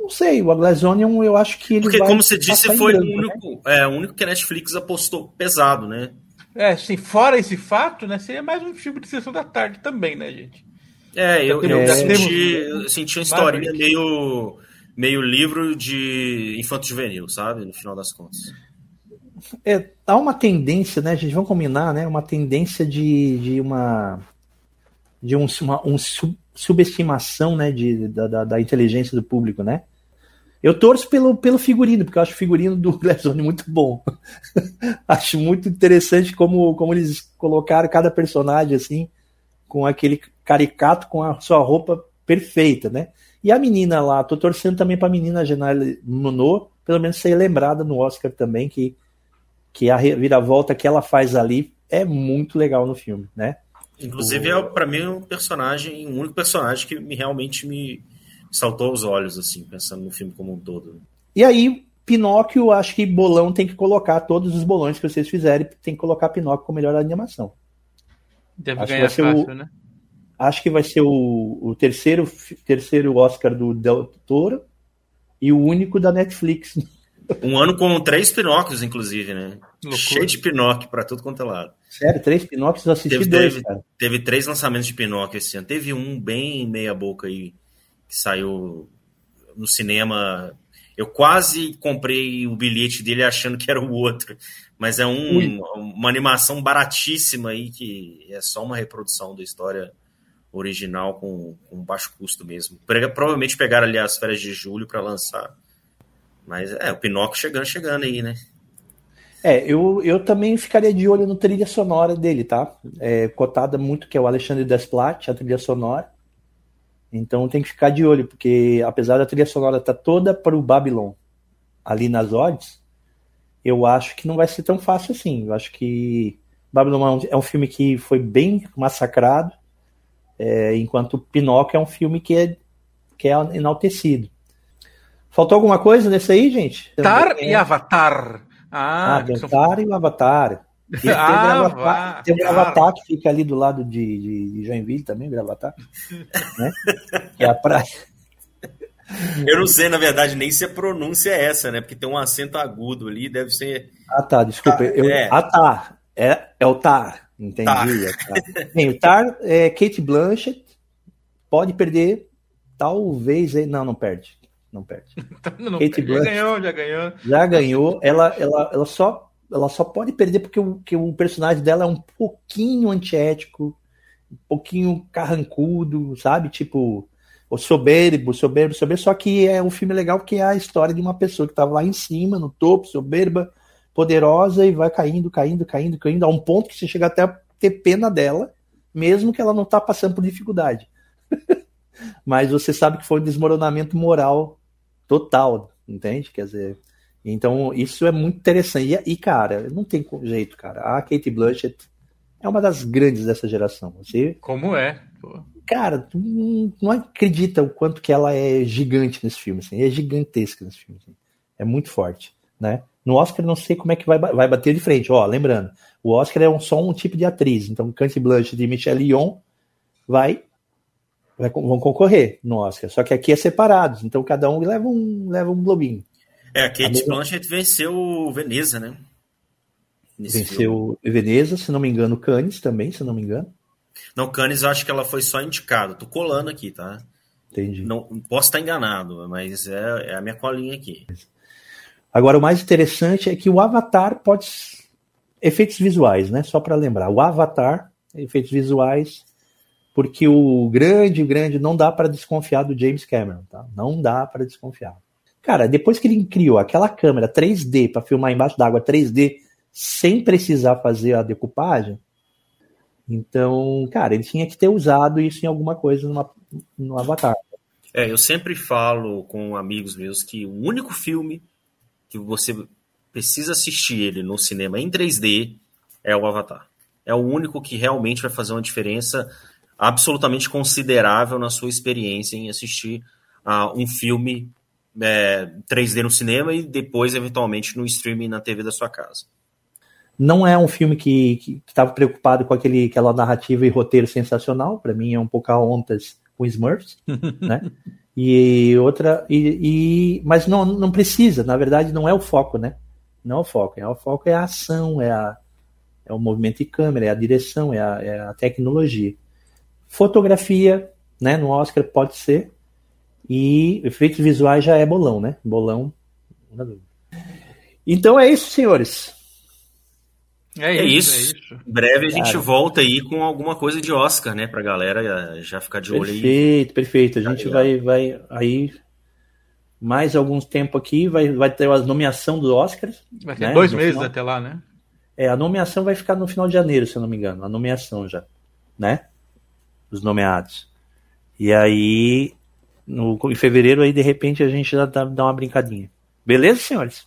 A: Não sei, o Glass Onion eu acho que ele
C: Porque,
A: vai
C: como você disse, foi o
A: né?
C: único, é, o único que a Netflix apostou pesado, né?
B: É, assim, fora esse fato, né, seria mais um filme de sessão da tarde também, né, gente?
C: É, eu, eu
A: temos-
C: senti, eu senti uma historinha meio, meio livro de infanto juvenil, sabe? No final das contas.
A: É, há uma tendência, né, gente? Vamos combinar, né? Uma tendência de, de uma de um, uma um sub- subestimação, né, de, da, da, da inteligência do público, né? Eu torço pelo, pelo figurino, porque eu acho o figurino do *laughs* Glassone muito bom. *laughs* acho muito interessante como, como eles colocaram cada personagem assim, com aquele caricato com a sua roupa perfeita, né? E a menina lá, tô torcendo também pra menina Janelle Monod, pelo menos ser lembrada no Oscar também, que, que a reviravolta que ela faz ali é muito legal no filme, né?
C: Inclusive, o... é para mim um personagem, um único personagem que me, realmente me saltou aos olhos, assim, pensando no filme como um todo.
A: E aí, Pinóquio, acho que bolão tem que colocar todos os bolões que vocês fizerem, tem que colocar Pinóquio com melhor animação.
B: Deve acho ganhar fácil, o, né?
A: Acho que vai ser o, o terceiro, terceiro Oscar do Del Toro e o único da Netflix.
C: Um ano com três Pinóquios, inclusive, né? Loucura. Cheio de Pinóquio para tudo quanto é lado.
A: Sério, três Pinóquios assisti
C: teve,
A: dois,
C: teve. Teve três lançamentos de Pinóquio esse ano. Teve um bem meia boca aí, que saiu no cinema. Eu quase comprei o bilhete dele achando que era o outro. Mas é um, uma animação baratíssima aí, que é só uma reprodução da história original com, com baixo custo mesmo. Provavelmente pegaram ali as férias de julho para lançar. Mas é, o Pinóquio chegando, chegando aí, né?
A: É, eu, eu também ficaria de olho no trilha sonora dele, tá? É, cotada muito, que é o Alexandre Desplat, a trilha sonora. Então tem que ficar de olho, porque apesar da trilha sonora estar tá toda para o Babylon ali nas odds, eu acho que não vai ser tão fácil assim. Eu acho que Babylon é um filme que foi bem massacrado, é, enquanto Pinóquio é um filme que é, que é enaltecido. Faltou alguma coisa nesse aí, gente?
B: Tar e Avatar.
A: Ah, ah Tar e o Avatar. E tem, *laughs* ah, Avatar, tem o Gravatar que fica ali do lado de, de Joinville também, Gravatar. né? Que é a praia.
C: Eu não sei, na verdade, nem se a pronúncia é essa, né? Porque tem um acento agudo ali, deve ser.
A: Ah, tá, desculpa. Eu... É. Ah, tá. É, é o Tar. Entendi. Tar. É Bem, o Tar é Kate Blanchett. Pode perder, talvez. Não, não perde. Não perde. *laughs*
B: não Kate perde. já ganhou, já ganhou.
A: Já ganhou. Ela, ela, ela, só, ela só pode perder porque o, que o personagem dela é um pouquinho antiético, um pouquinho carrancudo, sabe? Tipo, o soberbo, soberbo, soberbo. Só que é um filme legal porque é a história de uma pessoa que estava lá em cima, no topo, soberba, poderosa e vai caindo, caindo, caindo, caindo, a um ponto que você chega até a ter pena dela, mesmo que ela não está passando por dificuldade. *laughs* Mas você sabe que foi um desmoronamento moral total, entende? Quer dizer, então isso é muito interessante. E, cara, não tem jeito, cara. A Kate Blanchett é uma das grandes dessa geração. Você,
B: Como é? Pô.
A: Cara, tu não acredita o quanto que ela é gigante nesse filme, assim, é gigantesca nesse filme. Assim. É muito forte, né? No Oscar não sei como é que vai, vai bater de frente. Ó, lembrando, o Oscar é um, só um tipo de atriz. Então, Kate Blanchett e Michelle Yeoh vai, vai, vão concorrer no Oscar. Só que aqui é separados. Então, cada um leva um, leva um globinho.
C: É, a Kate a mesma... Blanchett venceu Veneza, né?
A: Nesse venceu filme. Veneza, se não me engano, Cannes também, se não me engano.
C: Não, Cannes eu acho que ela foi só indicada. Tô colando aqui, tá?
A: Entendi.
C: Não, posso estar enganado, mas é, é a minha colinha aqui.
A: Agora, o mais interessante é que o Avatar pode. Efeitos visuais, né? Só para lembrar. O Avatar, efeitos visuais, porque o grande, grande, não dá para desconfiar do James Cameron, tá? Não dá para desconfiar. Cara, depois que ele criou aquela câmera 3D para filmar embaixo d'água 3D, sem precisar fazer a decupagem, então, cara, ele tinha que ter usado isso em alguma coisa numa, no Avatar.
C: É, eu sempre falo com amigos meus que o único filme que você precisa assistir ele no cinema em 3D é o Avatar. É o único que realmente vai fazer uma diferença absolutamente considerável na sua experiência em assistir a uh, um filme é, 3D no cinema e depois, eventualmente, no streaming na TV da sua casa.
A: Não é um filme que estava preocupado com aquele, aquela narrativa e roteiro sensacional. Para mim, é um pouco a ontas com Smurfs, *laughs* né? E outra, e, e, mas não, não precisa, na verdade não é o foco, né? Não é o foco, é o foco é a ação, é, a, é o movimento de câmera, é a direção, é a, é a tecnologia. Fotografia, né, no Oscar pode ser, e efeitos visuais já é bolão, né? Bolão. Então é isso, senhores.
C: É, é isso, é isso. Em breve a gente Cara. volta aí com alguma coisa de Oscar, né? Pra galera já ficar de olho
A: perfeito, aí. Perfeito, perfeito. A gente tá vai, vai aí mais alguns tempo aqui, vai, vai ter a nomeação do Oscar.
B: Vai ter né? dois no meses final. até lá, né?
A: É, a nomeação vai ficar no final de janeiro, se eu não me engano. A nomeação já, né? Os nomeados. E aí, no, em fevereiro, aí de repente a gente já dá, dá uma brincadinha. Beleza, senhores?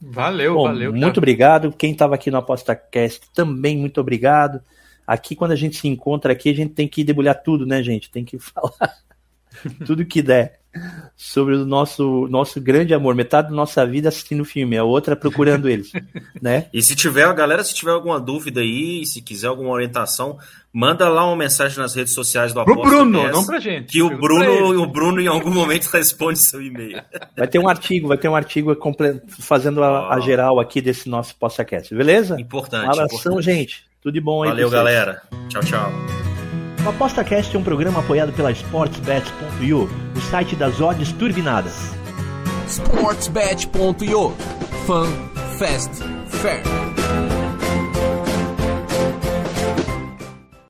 B: Valeu, Bom, valeu.
A: Muito cara. obrigado. Quem estava aqui no ApostaCast também, muito obrigado. Aqui, quando a gente se encontra aqui, a gente tem que debulhar tudo, né, gente? Tem que *laughs* falar tudo que der sobre o nosso, nosso grande amor. Metade da nossa vida assistindo filme, a outra procurando eles, *laughs* né?
C: E se tiver, galera, se tiver alguma dúvida aí, se quiser alguma orientação, manda lá uma mensagem nas redes sociais do
B: Aposta Pro Bruno, PS, não pra gente.
C: Que o Bruno, o Bruno em algum momento *laughs* responde seu e-mail.
A: Vai ter um artigo, vai ter um artigo fazendo a, a geral aqui desse nosso podcast, beleza?
C: Importante.
A: Um abração,
C: importante.
A: gente. Tudo de bom aí.
C: Valeu, galera. Tchau, tchau.
A: O ApostaCast é um programa apoiado pela SportsBet.io, o site das odds turbinadas.
D: SportsBet.io Fun, Fast, Fair.